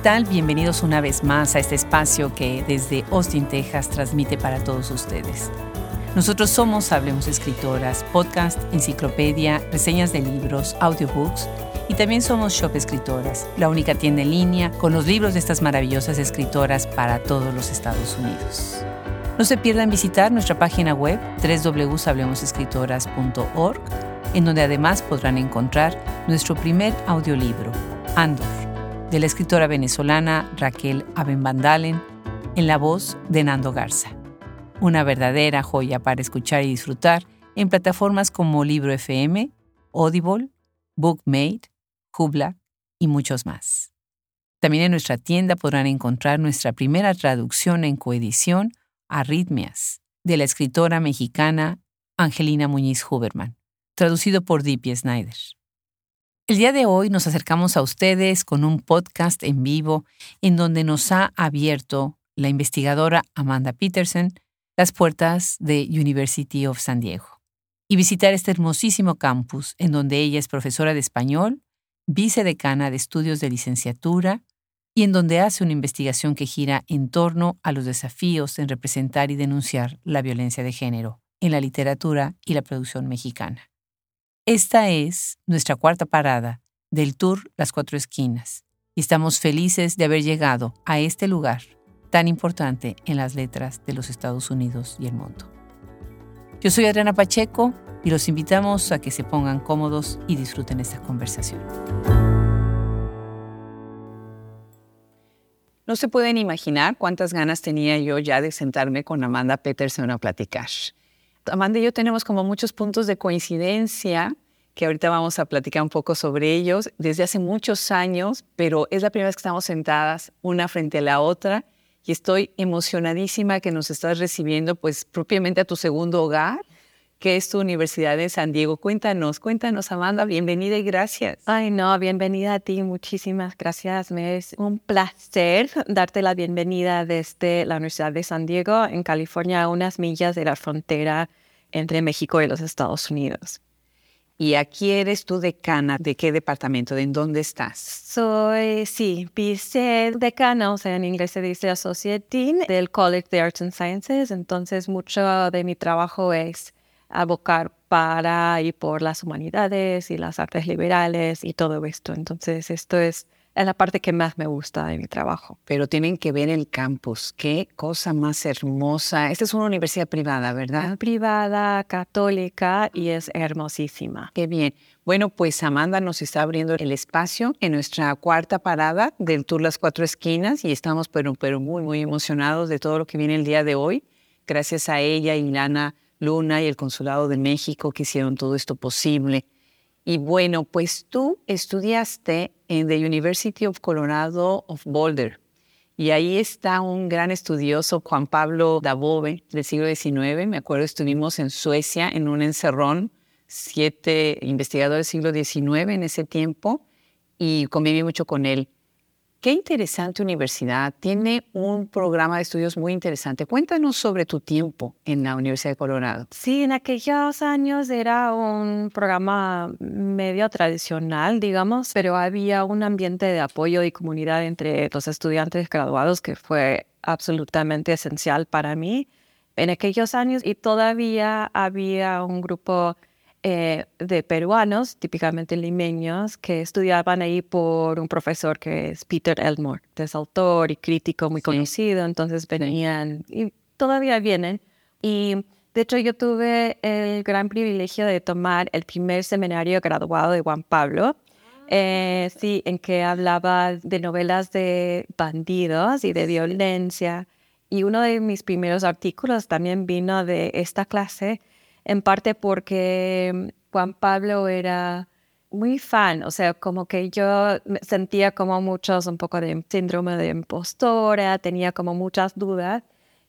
¿Qué tal? Bienvenidos una vez más a este espacio que desde Austin, Texas, transmite para todos ustedes. Nosotros somos Hablemos Escritoras, podcast, enciclopedia, reseñas de libros, audiobooks y también somos Shop Escritoras, la única tienda en línea con los libros de estas maravillosas escritoras para todos los Estados Unidos. No se pierdan visitar nuestra página web www.hablemosescritoras.org, en donde además podrán encontrar nuestro primer audiolibro, Andor, de la escritora venezolana Raquel Abenbandalen, en la voz de Nando Garza. Una verdadera joya para escuchar y disfrutar en plataformas como Libro FM, Audible, Bookmate, Jubla y muchos más. También en nuestra tienda podrán encontrar nuestra primera traducción en coedición, Arritmias, de la escritora mexicana Angelina Muñiz Huberman, traducido por Dippy Snyder. El día de hoy nos acercamos a ustedes con un podcast en vivo en donde nos ha abierto la investigadora Amanda Peterson las puertas de University of San Diego y visitar este hermosísimo campus en donde ella es profesora de español vicedecana de estudios de licenciatura y en donde hace una investigación que gira en torno a los desafíos en representar y denunciar la violencia de género en la literatura y la producción mexicana. Esta es nuestra cuarta parada del tour Las Cuatro Esquinas y estamos felices de haber llegado a este lugar tan importante en las letras de los Estados Unidos y el mundo. Yo soy Adriana Pacheco y los invitamos a que se pongan cómodos y disfruten esta conversación. No se pueden imaginar cuántas ganas tenía yo ya de sentarme con Amanda Peterson a platicar. Amanda y yo tenemos como muchos puntos de coincidencia que ahorita vamos a platicar un poco sobre ellos desde hace muchos años, pero es la primera vez que estamos sentadas una frente a la otra y estoy emocionadísima que nos estás recibiendo pues propiamente a tu segundo hogar que es tu Universidad de San Diego. Cuéntanos, cuéntanos, Amanda, bienvenida y gracias. Ay, no, bienvenida a ti, muchísimas gracias. Me es un placer darte la bienvenida desde la Universidad de San Diego, en California, a unas millas de la frontera entre México y los Estados Unidos. Y aquí eres tú decana, ¿de qué departamento? ¿De dónde estás? Soy, sí, vicedecana, o sea, en inglés se dice Associate Dean del College of Arts and Sciences. Entonces, mucho de mi trabajo es abocar para y por las humanidades y las artes liberales y todo esto. Entonces, esto es, la parte que más me gusta de mi trabajo. Pero tienen que ver el campus. Qué cosa más hermosa. Esta es una universidad privada, ¿verdad? Privada, católica y es hermosísima. Qué bien. Bueno, pues Amanda nos está abriendo el espacio en nuestra cuarta parada del Tour Las Cuatro Esquinas y estamos pero, pero muy, muy emocionados de todo lo que viene el día de hoy. Gracias a ella y Lana Luna y el Consulado de México que hicieron todo esto posible. Y bueno, pues tú estudiaste en the University of Colorado of Boulder. Y ahí está un gran estudioso, Juan Pablo Dabove, del siglo XIX. Me acuerdo, estuvimos en Suecia en un encerrón, siete investigadores del siglo XIX en ese tiempo, y conviví mucho con él. Qué interesante universidad. Tiene un programa de estudios muy interesante. Cuéntanos sobre tu tiempo en la Universidad de Colorado. Sí, en aquellos años era un programa medio tradicional, digamos, pero había un ambiente de apoyo y comunidad entre los estudiantes graduados que fue absolutamente esencial para mí en aquellos años y todavía había un grupo eh, de peruanos, típicamente limeños, que estudiaban ahí por un profesor que es Peter Elmore, que es autor y crítico muy conocido, entonces venían y todavía vienen. Y de hecho yo tuve el gran privilegio de tomar el primer seminario graduado de Juan Pablo, eh, sí, en que hablaba de novelas de bandidos y de violencia. Y uno de mis primeros artículos también vino de esta clase en parte porque Juan Pablo era muy fan, o sea, como que yo sentía como muchos, un poco de síndrome de impostora, tenía como muchas dudas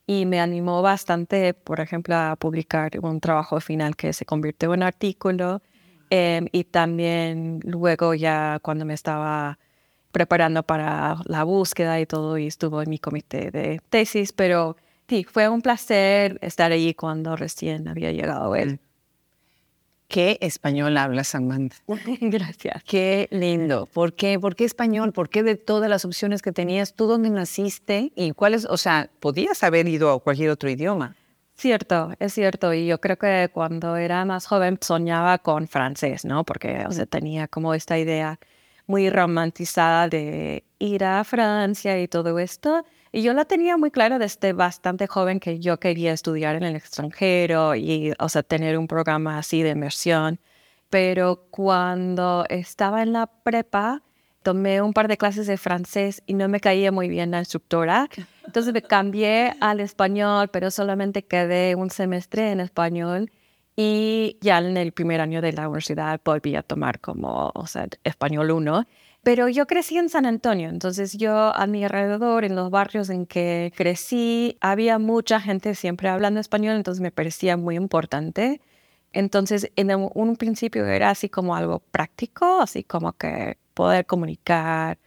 y me animó bastante, por ejemplo, a publicar un trabajo final que se convirtió en artículo em, y también luego ya cuando me estaba preparando para la búsqueda y todo y estuvo en mi comité de tesis, pero Sí, fue un placer estar allí cuando recién había llegado él. ¿Qué español hablas, Amanda? Gracias. Qué lindo. ¿Por qué? ¿Por qué español? ¿Por qué de todas las opciones que tenías, tú dónde naciste y cuáles, o sea, podías haber ido a cualquier otro idioma? Cierto, es cierto. Y yo creo que cuando era más joven soñaba con francés, ¿no? Porque, o sea, tenía como esta idea muy romantizada de ir a Francia y todo esto. Y yo la tenía muy clara desde bastante joven que yo quería estudiar en el extranjero y, o sea, tener un programa así de inmersión. Pero cuando estaba en la prepa, tomé un par de clases de francés y no me caía muy bien la instructora. Entonces me cambié al español, pero solamente quedé un semestre en español y ya en el primer año de la universidad volví a tomar como, o sea, español 1. Pero yo crecí en San Antonio, entonces yo a mi alrededor, en los barrios en que crecí, había mucha gente siempre hablando español, entonces me parecía muy importante. Entonces, en un principio era así como algo práctico, así como que poder comunicar,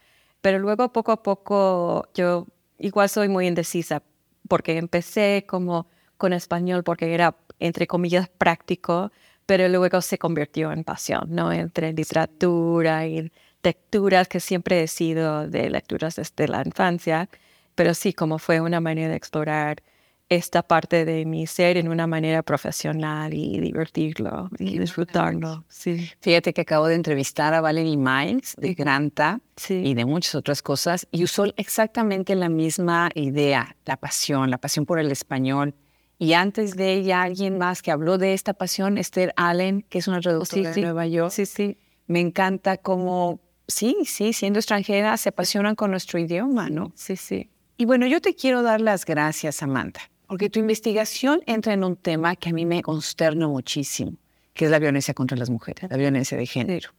pero luego poco a poco yo igual soy muy indecisa porque empecé como con español porque era entre comillas práctico, pero luego se convirtió en pasión, ¿no? Entre literatura y lecturas que siempre he sido de lecturas desde la infancia, pero sí como fue una manera de explorar esta parte de mi ser en una manera profesional y divertirlo y disfrutarlo. Sí. Fíjate que acabo de entrevistar a Valerie Miles de Granta y de muchas otras cosas y usó exactamente la misma idea, la pasión, la pasión por el español. Y antes de ella, alguien más que habló de esta pasión, Esther Allen, que es una traductora de Nueva York. Sí, sí. Me encanta cómo, sí, sí, siendo extranjera, se apasionan con nuestro idioma, ¿no? Sí, sí. Y bueno, yo te quiero dar las gracias, Samantha porque tu investigación entra en un tema que a mí me consterna muchísimo, que es la violencia contra las mujeres, la violencia de género.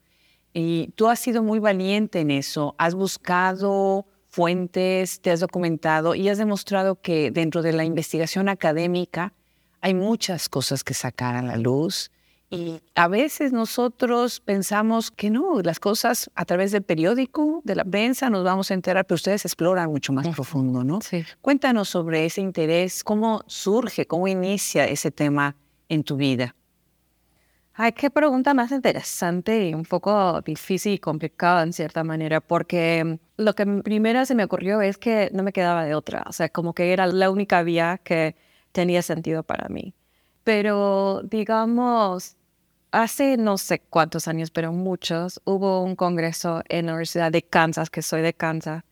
Y tú has sido muy valiente en eso, has buscado fuentes, te has documentado y has demostrado que dentro de la investigación académica hay muchas cosas que sacar a la luz y a veces nosotros pensamos que no, las cosas a través del periódico, de la prensa, nos vamos a enterar, pero ustedes exploran mucho más profundo, ¿no? Sí. Cuéntanos sobre ese interés, cómo surge, cómo inicia ese tema en tu vida. Ay, qué pregunta más interesante y un poco difícil y complicada en cierta manera, porque lo que primero se me ocurrió es que no me quedaba de otra, o sea, como que era la única vía que tenía sentido para mí pero digamos, hace no sé cuántos años, pero muchos, hubo un congreso en la Universidad de Kansas, que soy de Kansas,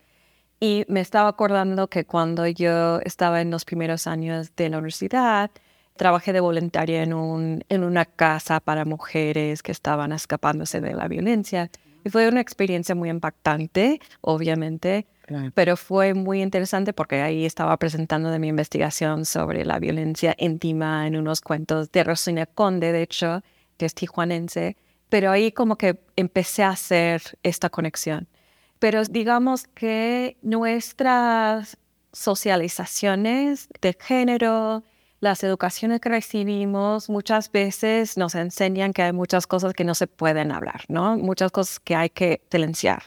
y me estaba acordando que cuando yo estaba en los primeros años de la universidad, trabajé de voluntaria en, un, en una casa para mujeres que estaban escapándose de la violencia. Y fue una experiencia muy impactante, obviamente, pero fue muy interesante porque ahí estaba presentando de mi investigación sobre la violencia íntima en unos cuentos de Rosina Conde, de hecho, que es tijuanense. Pero ahí como que empecé a hacer esta conexión. Pero digamos que nuestras socializaciones de género, las educaciones que recibimos muchas veces nos enseñan que hay muchas cosas que no se pueden hablar, ¿no? Muchas cosas que hay que silenciar.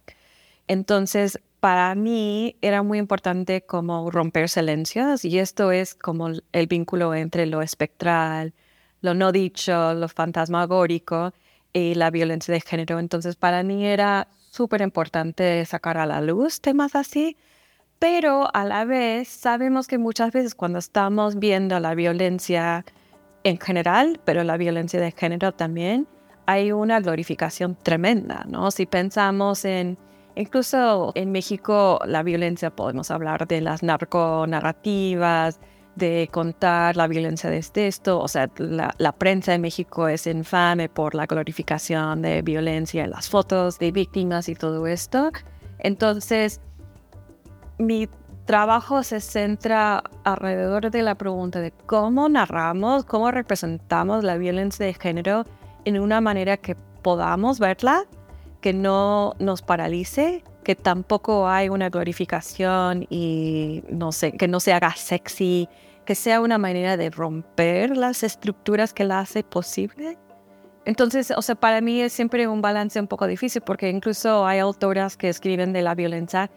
Entonces, para mí era muy importante como romper silencios y esto es como el vínculo entre lo espectral, lo no dicho, lo fantasmagórico y la violencia de género. Entonces, para mí era súper importante sacar a la luz temas así pero a la vez sabemos que muchas veces cuando estamos viendo la violencia en general, pero la violencia de género también, hay una glorificación tremenda, ¿no? Si pensamos en, incluso en México, la violencia, podemos hablar de las narconarrativas, de contar la violencia desde esto, o sea, la, prensa de México es infame por la glorificación de violencia, las fotos de víctimas y todo esto. Entonces, mi trabajo se centra alrededor de la pregunta de cómo narramos, cómo representamos la violencia de género en una manera que podamos verla, que no nos paralice, que tampoco hay una glorificación y no sé, que no se haga sexy, que sea una manera de romper las estructuras que la hace posible. Entonces, o sea, para mí es siempre un balance un poco difícil porque incluso hay autoras que escriben de la violencia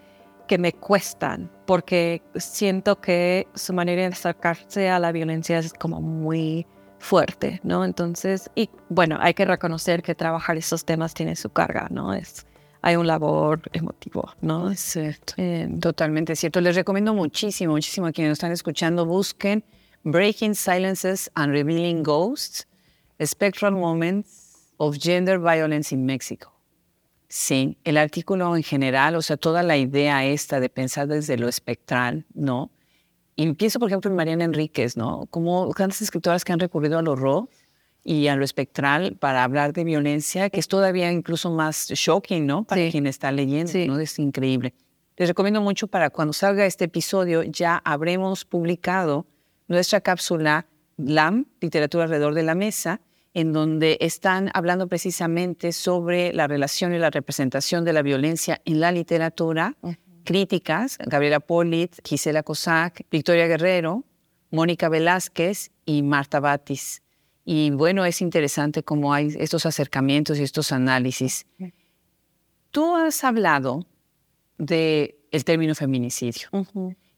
que me cuestan, porque siento que su manera de acercarse a la violencia es como muy fuerte, ¿no? Entonces, y bueno, hay que reconocer que trabajar esos temas tiene su carga, ¿no? Es, hay un labor emotivo, ¿no? Es cierto. Totalmente cierto. Les recomiendo muchísimo, muchísimo a quienes nos están escuchando, busquen Breaking Silences and Revealing Ghosts, Spectral Moments of Gender Violence in Mexico. Sí, el artículo en general, o sea, toda la idea esta de pensar desde lo espectral, ¿no? Y pienso, por ejemplo, en Mariana Enríquez, ¿no? Como tantas escritoras que han recurrido al horror y a lo espectral para hablar de violencia, que es todavía incluso más shocking, ¿no? Para quien está leyendo, ¿no? Es increíble. Les recomiendo mucho para cuando salga este episodio, ya habremos publicado nuestra cápsula LAM, Literatura alrededor de la mesa, en donde están hablando precisamente sobre la relación y la representación de la violencia en la literatura, críticas, Gabriela Polit, Gisela Cossack, Victoria Guerrero, Mónica Velázquez y Marta Batis. Y bueno, es interesante cómo hay estos acercamientos y estos análisis. Tú has hablado del el término feminicidio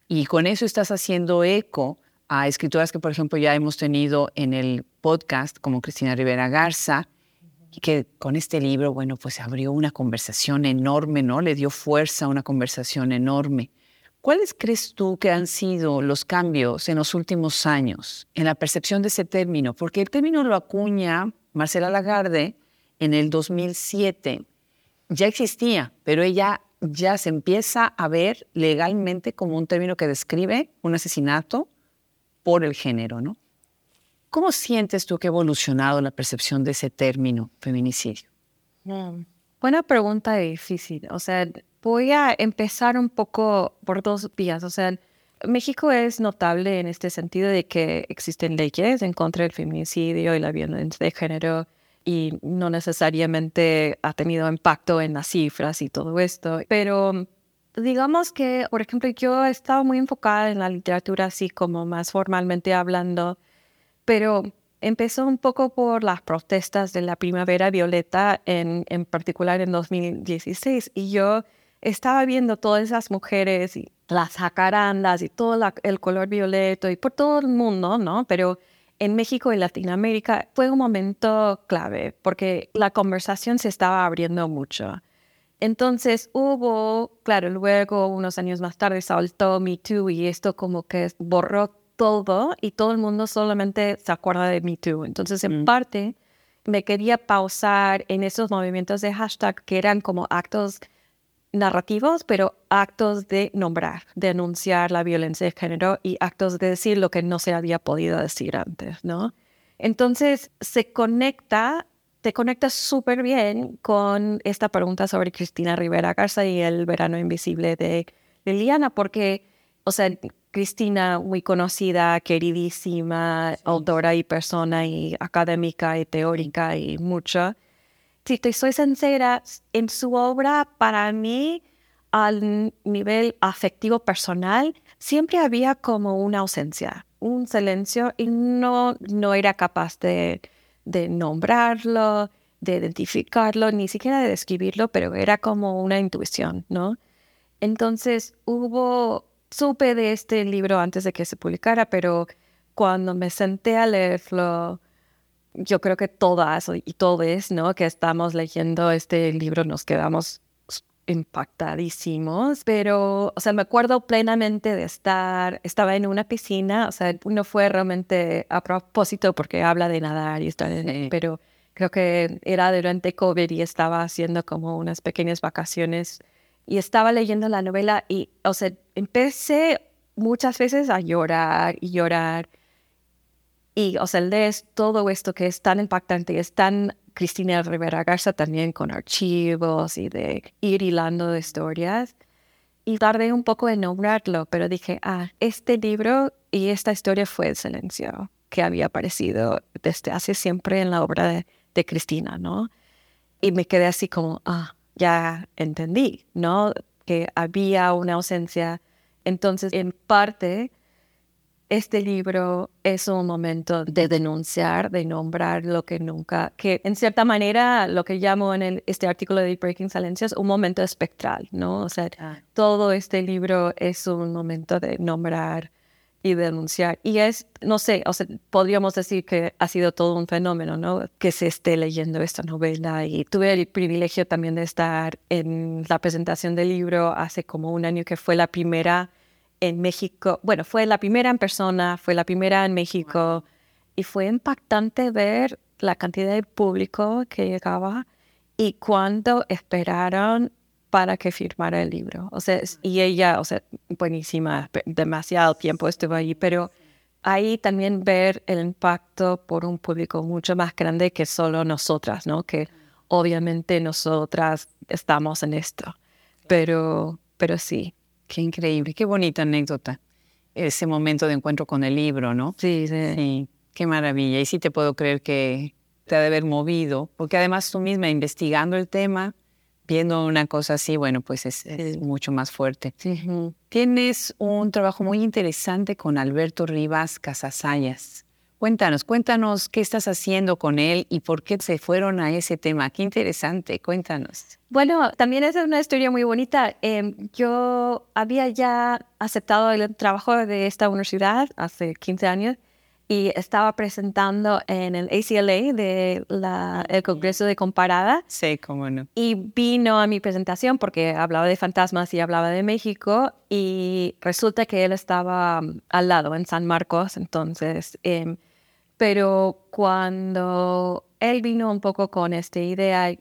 y con eso estás haciendo eco a escritoras que, por ejemplo, ya hemos tenido en el podcast, como Cristina Rivera Garza, y que con este libro, bueno, pues abrió una conversación enorme, ¿no? Le dio fuerza a una conversación enorme. ¿Cuáles crees tú que han sido los cambios en los últimos años en la percepción de ese término? Porque el término lo acuña Marcela Lagarde en el 2007. Ya existía, pero ella ya se empieza a ver legalmente como un término que describe un asesinato por el género, ¿no? ¿Cómo sientes tú que ha evolucionado la percepción de ese término feminicidio? Buena pregunta difícil. O sea, voy a empezar un poco por dos vías. O sea, México es notable en este sentido de que existen leyes en contra del feminicidio y la violencia de género y no necesariamente ha tenido impacto en las cifras y todo esto. Pero digamos que, por ejemplo, yo he estado muy enfocada en la literatura así como más formalmente hablando, pero empezó un poco por las protestas de la primavera violeta, en, en particular en 2016, y yo estaba viendo todas esas mujeres y las jacarandas y todo el color violeta y por todo el mundo, ¿no? Pero en México y Latinoamérica fue un momento clave porque la conversación se estaba abriendo mucho. Entonces hubo, claro, luego unos años más tarde saltó Me Too y esto como que borró todo y todo el mundo solamente se acuerda de Me Too. Entonces, en mm. parte, me quería pausar en esos movimientos de hashtag que eran como actos narrativos, pero actos de nombrar, de anunciar la violencia de género y actos de decir lo que no se había podido decir antes, ¿no? Entonces se conecta te conectas súper bien con esta pregunta sobre Cristina Rivera Garza y el verano invisible de Liliana, porque, o sea, Cristina, muy conocida, queridísima, autora y persona y académica y teórica y mucho. Si te soy sincera, en su obra, para mí, al nivel afectivo personal, siempre había como una ausencia, un silencio y no, no era capaz de de nombrarlo, de identificarlo, ni siquiera de describirlo, pero era como una intuición, ¿no? Entonces hubo, supe de este libro antes de que se publicara, pero cuando me senté a leerlo, yo creo que todas y todos, ¿no? Que estamos leyendo este libro nos quedamos impactadísimos, pero, o sea, me acuerdo plenamente de estar, estaba en una piscina, o sea, no fue realmente a propósito porque habla de nadar y estar, pero creo que era durante COVID y estaba haciendo como unas pequeñas vacaciones y estaba leyendo la novela y, o sea, empecé muchas veces a llorar y llorar. Y, o sea, lees todo esto que es tan impactante, es tan Cristina Rivera Garza también con archivos y de ir hilando historias. Y tardé un poco en nombrarlo, pero dije, ah, este libro y esta historia fue el silencio que había aparecido desde hace siempre en la obra de, de Cristina, ¿no? Y me quedé así como, ah, ya entendí, ¿no? Que había una ausencia. Entonces, en parte, este libro es un momento de denunciar, de nombrar lo que nunca, que en cierta manera lo que llamo en este artículo de Breaking Silencios, un momento espectral, ¿no? O sea, todo este libro es un momento de nombrar y denunciar. Y es, no sé, o sea, podríamos decir que ha sido todo un fenómeno, ¿no? Que se esté leyendo esta novela. Y tuve el privilegio también de estar en la presentación del libro hace como un año que fue la primera en México. Bueno, fue la primera en persona, fue la primera en México. Y fue impactante ver la cantidad de público que llegaba y cuánto esperaron para que firmara el libro. O sea, y ella, o sea, buenísima, demasiado tiempo estuvo ahí, pero ahí también ver el impacto por un público mucho más grande que solo nosotras, ¿no? Que obviamente nosotras estamos en esto, pero, pero sí. Qué increíble, qué bonita anécdota. Ese momento de encuentro con el libro, ¿no? Sí, sí. Sí, qué maravilla. Y sí te puedo creer que te ha de haber movido, porque además tú misma investigando el tema, viendo una cosa así, bueno, pues es, mucho más fuerte. Tienes un trabajo muy interesante con Alberto Rivas Casasayas. Cuéntanos, cuéntanos qué estás haciendo con él y por qué se fueron a ese tema. Qué interesante, cuéntanos. Bueno, también es una historia muy bonita. Em, yo había ya aceptado el trabajo de esta universidad hace 15 años y estaba presentando en el ACLA de el Congreso de Comparada. Sí, cómo no. Y vino a mi presentación porque hablaba de fantasmas y hablaba de México y resulta que él estaba um, al lado en San Marcos, entonces, em, pero cuando él vino un poco con esta idea,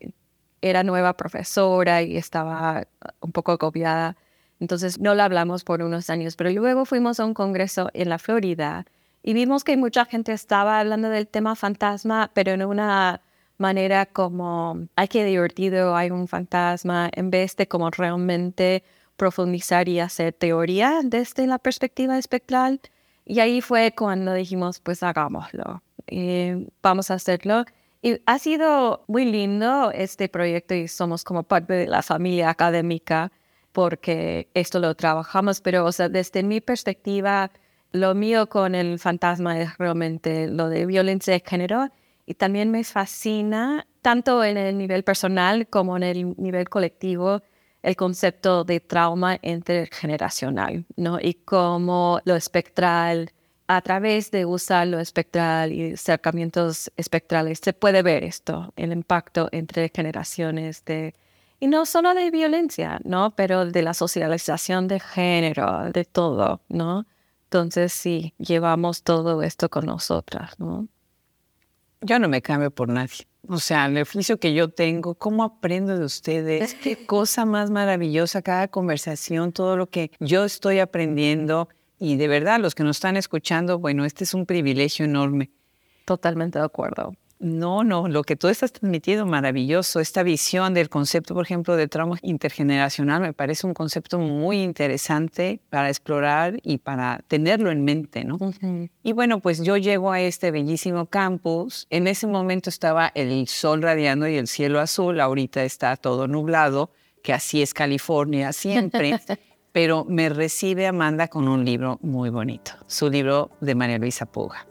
era nueva profesora y estaba un poco agobiada, entonces no la hablamos por unos años, pero luego fuimos a un congreso en la Florida y vimos que mucha gente estaba hablando del tema fantasma, pero en una manera como, ay, qué divertido, hay un fantasma, en vez de como realmente profundizar y hacer teoría desde la perspectiva espectral. Y ahí fue cuando dijimos, pues hagámoslo, y vamos a hacerlo. Y ha sido muy lindo este proyecto y somos como parte de la familia académica porque esto lo trabajamos, pero o sea, desde mi perspectiva, lo mío con el fantasma es realmente lo de violencia de género y también me fascina, tanto en el nivel personal como en el nivel colectivo, el concepto de trauma intergeneracional, ¿no? Y cómo lo espectral, a través de usar lo espectral y acercamientos espectrales, se puede ver esto, el impacto entre generaciones de, y no solo de violencia, ¿no? Pero de la socialización de género, de todo, ¿no? Entonces sí, llevamos todo esto con nosotras, ¿no? Yo no me cambio por nadie. O sea, el oficio que yo tengo, cómo aprendo de ustedes, qué cosa más maravillosa cada conversación, todo lo que yo estoy aprendiendo. Y de verdad, los que nos están escuchando, bueno, este es un privilegio enorme. Totalmente de acuerdo. No, no, lo que tú estás transmitiendo, maravilloso. Esta visión del concepto, por ejemplo, de trauma intergeneracional me parece un concepto muy interesante para explorar y para tenerlo en mente, ¿no? Y bueno, pues yo llego a este bellísimo campus. En ese momento estaba el sol radiando y el cielo azul. Ahorita está todo nublado, que así es California siempre. Pero me recibe Amanda con un libro muy bonito, su libro de María Luisa Puga.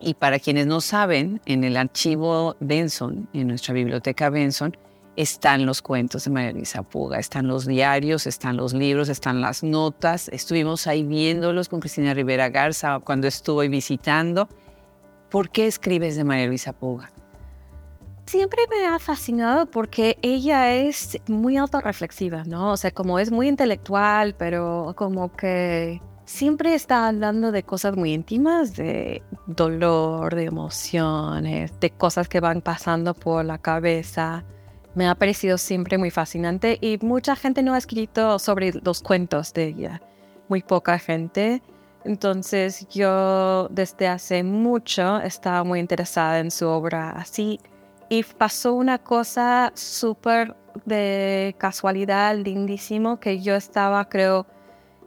Y para quienes no saben, en el archivo Benson, en nuestra biblioteca Benson, están los cuentos de María Luisa Puga, están los diarios, están los libros, están las notas. Estuvimos ahí viéndolos con Cristina Rivera Garza cuando estuve visitando. ¿Por qué escribes de María Luisa Puga? Siempre me ha fascinado porque ella es muy autorreflexiva, ¿no? O sea, como es muy intelectual, pero como que siempre está hablando de cosas muy íntimas, de dolor, de emociones, de cosas que van pasando por la cabeza. Me ha parecido siempre muy fascinante y mucha gente no ha escrito sobre los cuentos de ella, muy poca gente. Entonces yo desde hace mucho estaba muy interesada en su obra así y pasó una cosa súper de casualidad, lindísimo, que yo estaba creo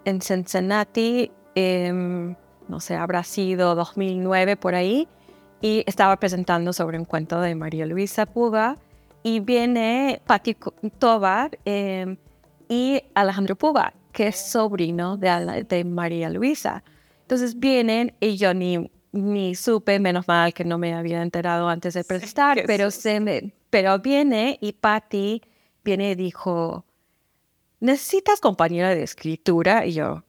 en Cincinnati, em, no sé, habrá sido 2009 por ahí, y estaba presentando sobre un cuento de María Luisa Puga, y viene Patti Tovar em, y Alejandro Puga, que es sobrino de, de, María Luisa. Entonces vienen y yo ni, ni supe, menos mal que no me había enterado antes de presentar, pero, se me, pero viene y Patti viene y dijo, ¿necesitas compañera de escritura? Y yo,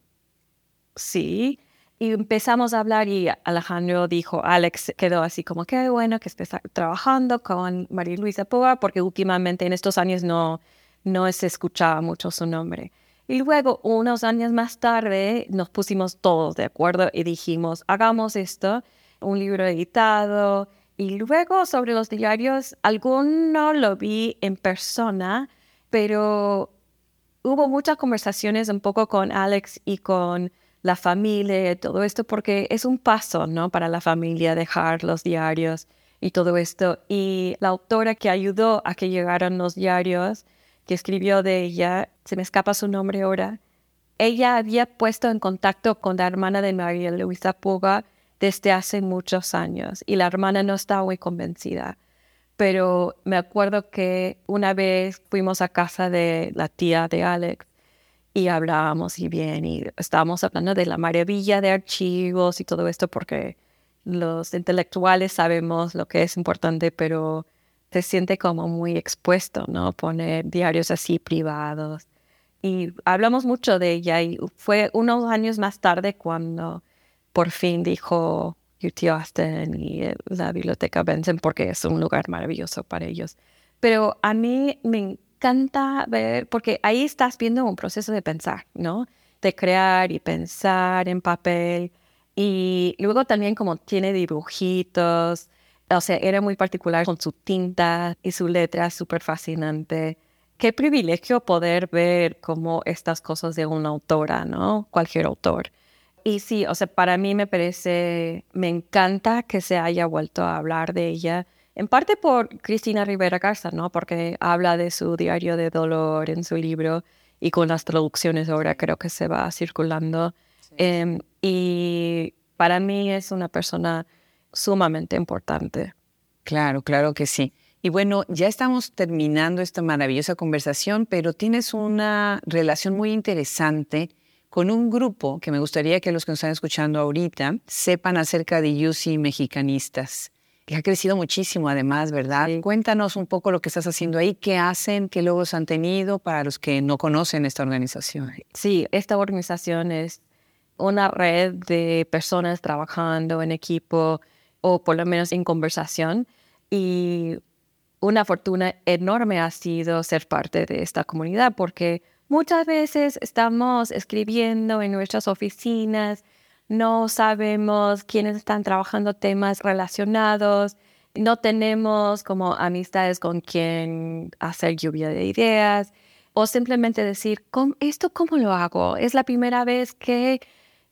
sí. Y empezamos a hablar y Alejandro dijo, Alex quedó así como, qué bueno que estés trabajando con María Luisa Poa, porque últimamente en estos años no, no se escuchaba mucho su nombre. Y luego, unos años más tarde, nos pusimos todos de acuerdo y dijimos, hagamos esto, un libro editado. Y luego sobre los diarios, alguno lo vi en persona, pero hubo muchas conversaciones un poco con Alex y con la familia todo esto, porque es un paso, ¿no? Para la familia dejar los diarios y todo esto. Y la autora que ayudó a que llegaran los diarios, que escribió de ella, se me escapa su nombre ahora, ella había puesto en contacto con la hermana de María Luisa Puga desde hace muchos años y la hermana no estaba muy convencida. Pero me acuerdo que una vez fuimos a casa de la tía de Alex y hablábamos y bien y estábamos hablando de la maravilla de archivos y todo esto porque los intelectuales sabemos lo que es importante, pero se siente como muy expuesto, ¿no? Poner diarios así privados. Y hablamos mucho de ella y fue unos años más tarde cuando por fin dijo UT Austin y la biblioteca Benson porque es un lugar maravilloso para ellos. Pero a mí me encanta ver, porque ahí estás viendo un proceso de pensar, ¿no? De crear y pensar en papel. Y luego también como tiene dibujitos, o sea, era muy particular con su tinta y su letra súper fascinante. Qué privilegio poder ver como estas cosas de una autora, ¿no? Cualquier autor. Y sí, o sea, para mí me parece, me encanta que se haya vuelto a hablar de ella, en parte por Cristina Rivera Garza, ¿no? Porque habla de su diario de dolor en su libro y con las traducciones ahora creo que se va circulando. Em, y para mí es una persona sumamente importante. Claro, claro que sí. Y bueno, ya estamos terminando esta maravillosa conversación, pero tienes una relación muy interesante con un grupo que me gustaría que los que nos están escuchando ahorita sepan acerca de UC Mexicanistas, que ha crecido muchísimo además, ¿verdad? Cuéntanos un poco lo que estás haciendo ahí, qué hacen, qué logros han tenido para los que no conocen esta organización. Sí, esta organización es una red de personas trabajando en equipo o por lo menos en conversación. Y una fortuna enorme ha sido ser parte de esta comunidad porque muchas veces estamos escribiendo en nuestras oficinas, no sabemos quiénes están trabajando temas relacionados, no tenemos como amistades con quien hacer lluvia de ideas o simplemente decir, ¿esto cómo lo hago? Es la primera vez que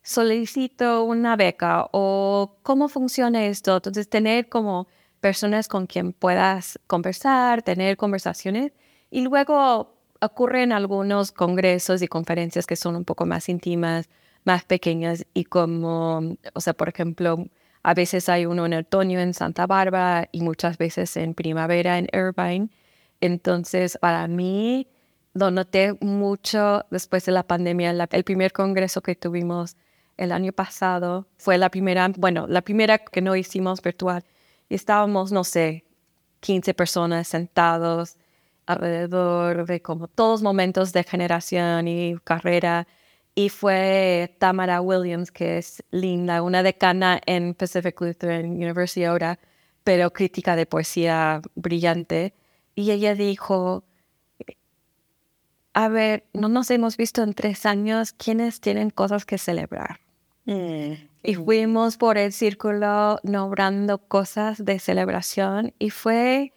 solicito una beca o cómo funciona esto. Entonces, tener como personas con quien puedas conversar, tener conversaciones y luego ocurren algunos congresos y conferencias que son un poco más íntimas, más pequeñas y como, o sea, por ejemplo, a veces hay uno en otoño en Santa Bárbara y muchas veces en primavera en Irvine. Entonces, para mí, lo noté mucho después de la pandemia. el primer congreso que tuvimos el año pasado. Fue la primera, bueno, la primera que no hicimos virtual. Y estábamos, no sé, 15 personas sentados alrededor de como todos momentos de generación y carrera. Y fue Tamara Williams, que es linda, una decana en Pacific Lutheran University ahora, pero crítica de poesía brillante. Y ella dijo, a ver, no nos hemos visto en tres años, ¿quiénes tienen cosas que celebrar? Mm, y fuimos por el círculo nombrando cosas de celebración y fue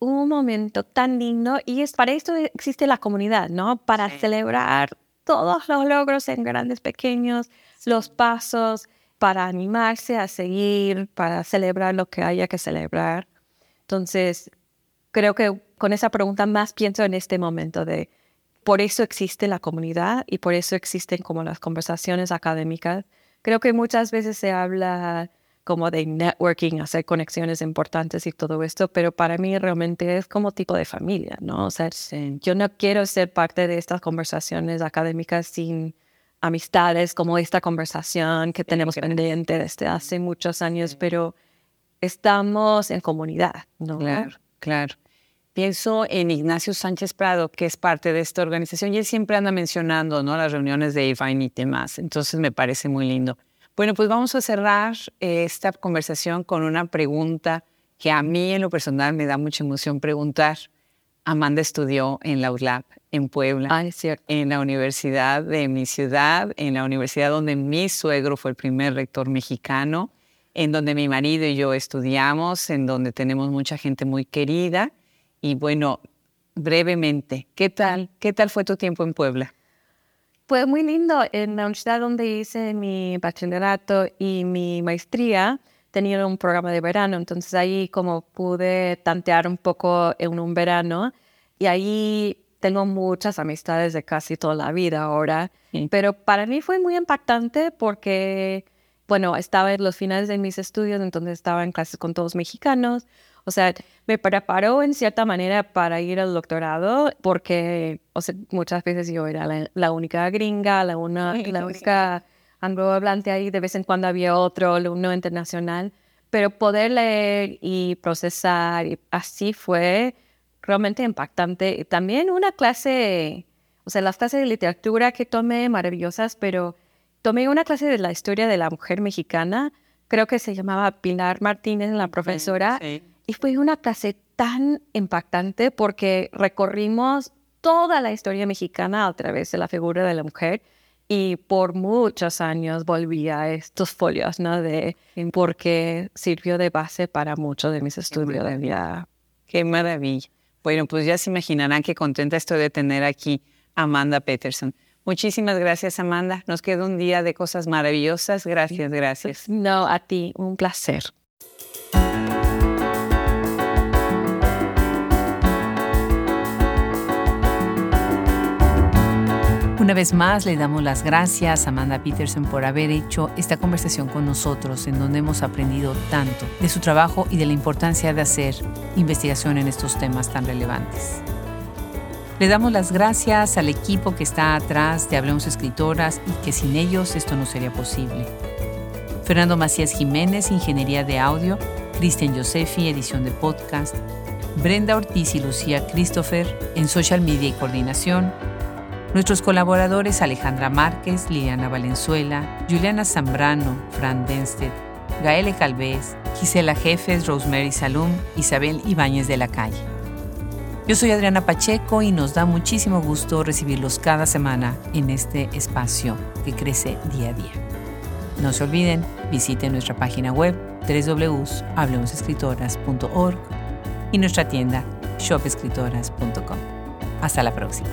un momento tan lindo y es para esto existe la comunidad, ¿no? Para celebrar todos los logros en grandes, pequeños, los pasos, para animarse a seguir, para celebrar lo que haya que celebrar. Entonces, creo que con esa pregunta más pienso en este momento de por eso existe la comunidad y por eso existen como las conversaciones académicas. Creo que muchas veces se habla como de networking, hacer conexiones importantes y todo esto, pero para mí realmente es como tipo de familia, ¿no? O sea, yo no quiero ser parte de estas conversaciones académicas sin amistades como esta conversación que tenemos pendiente desde hace muchos años, pero estamos en comunidad, ¿no? Claro, claro. pienso en Ignacio Sánchez Prado, que es parte de esta organización, y él siempre anda mencionando ¿no? las reuniones de IFAIN y demás. Entonces me parece muy lindo. Bueno, pues vamos a cerrar eh, esta conversación con una pregunta que a mí en lo personal me da mucha emoción preguntar. Amanda estudió en la ULAP en Puebla, ah, es cierto. en la universidad de mi ciudad, en la universidad donde mi suegro fue el primer rector mexicano, en donde mi marido y yo estudiamos, en donde tenemos mucha gente muy querida. Y bueno, brevemente, ¿qué tal? ¿Qué tal fue tu tiempo en Puebla? Fue muy lindo. En la universidad donde hice mi bachillerato y mi maestría, tenía un programa de verano, entonces ahí como pude tantear un poco en un verano. Y ahí tengo muchas amistades de casi toda la vida ahora, pero para mí fue muy impactante porque, bueno, estaba en los finales de mis estudios, entonces estaba en clases con todos mexicanos, o sea, me preparó en cierta manera para ir al doctorado porque, o sea, muchas veces yo era la, única gringa, la, una, la única anglohablante ahí, de vez en cuando había otro alumno internacional, pero poder leer y procesar, y así fue realmente impactante. También una clase, o sea, las clases de literatura que tomé maravillosas, pero tomé una clase de la historia de la mujer mexicana, creo que se llamaba Pilar Martínez, la profesora, y fue una clase tan impactante porque recorrimos toda la historia mexicana a través de la figura de la mujer y por muchos años volví a estos folios, ¿no? De porque sirvió de base para muchos de mis estudios de vida. Qué maravilla. Bueno, pues ya se imaginarán qué contenta estoy de tener aquí a Amanda Peterson. Muchísimas gracias, Amanda. Nos queda un día de cosas maravillosas. Gracias, gracias. No, a ti, un placer. Una vez más le damos las gracias a Amanda Peterson por haber hecho esta conversación con nosotros en donde hemos aprendido tanto de su trabajo y de la importancia de hacer investigación en estos temas tan relevantes. Le damos las gracias al equipo que está atrás de Hablemos Escritoras y que sin ellos esto no sería posible. Fernando Macías Jiménez, Ingeniería de Audio, Cristian Josefi, Edición de Podcast, Brenda Ortiz y Lucía Christopher en Social Media y Coordinación, Nuestros colaboradores Alejandra Márquez, Liliana Valenzuela, Juliana Zambrano, Fran Denstedt, Gaele Calvez, Gisela Jefes, Rosemary Salum, Isabel Ibáñez de la Calle. Yo soy Adriana Pacheco y nos da muchísimo gusto recibirlos cada semana en este espacio que crece día a día. No se olviden, visiten nuestra página web www.hablemosescritoras.org y nuestra tienda shopescritoras.com. Hasta la próxima.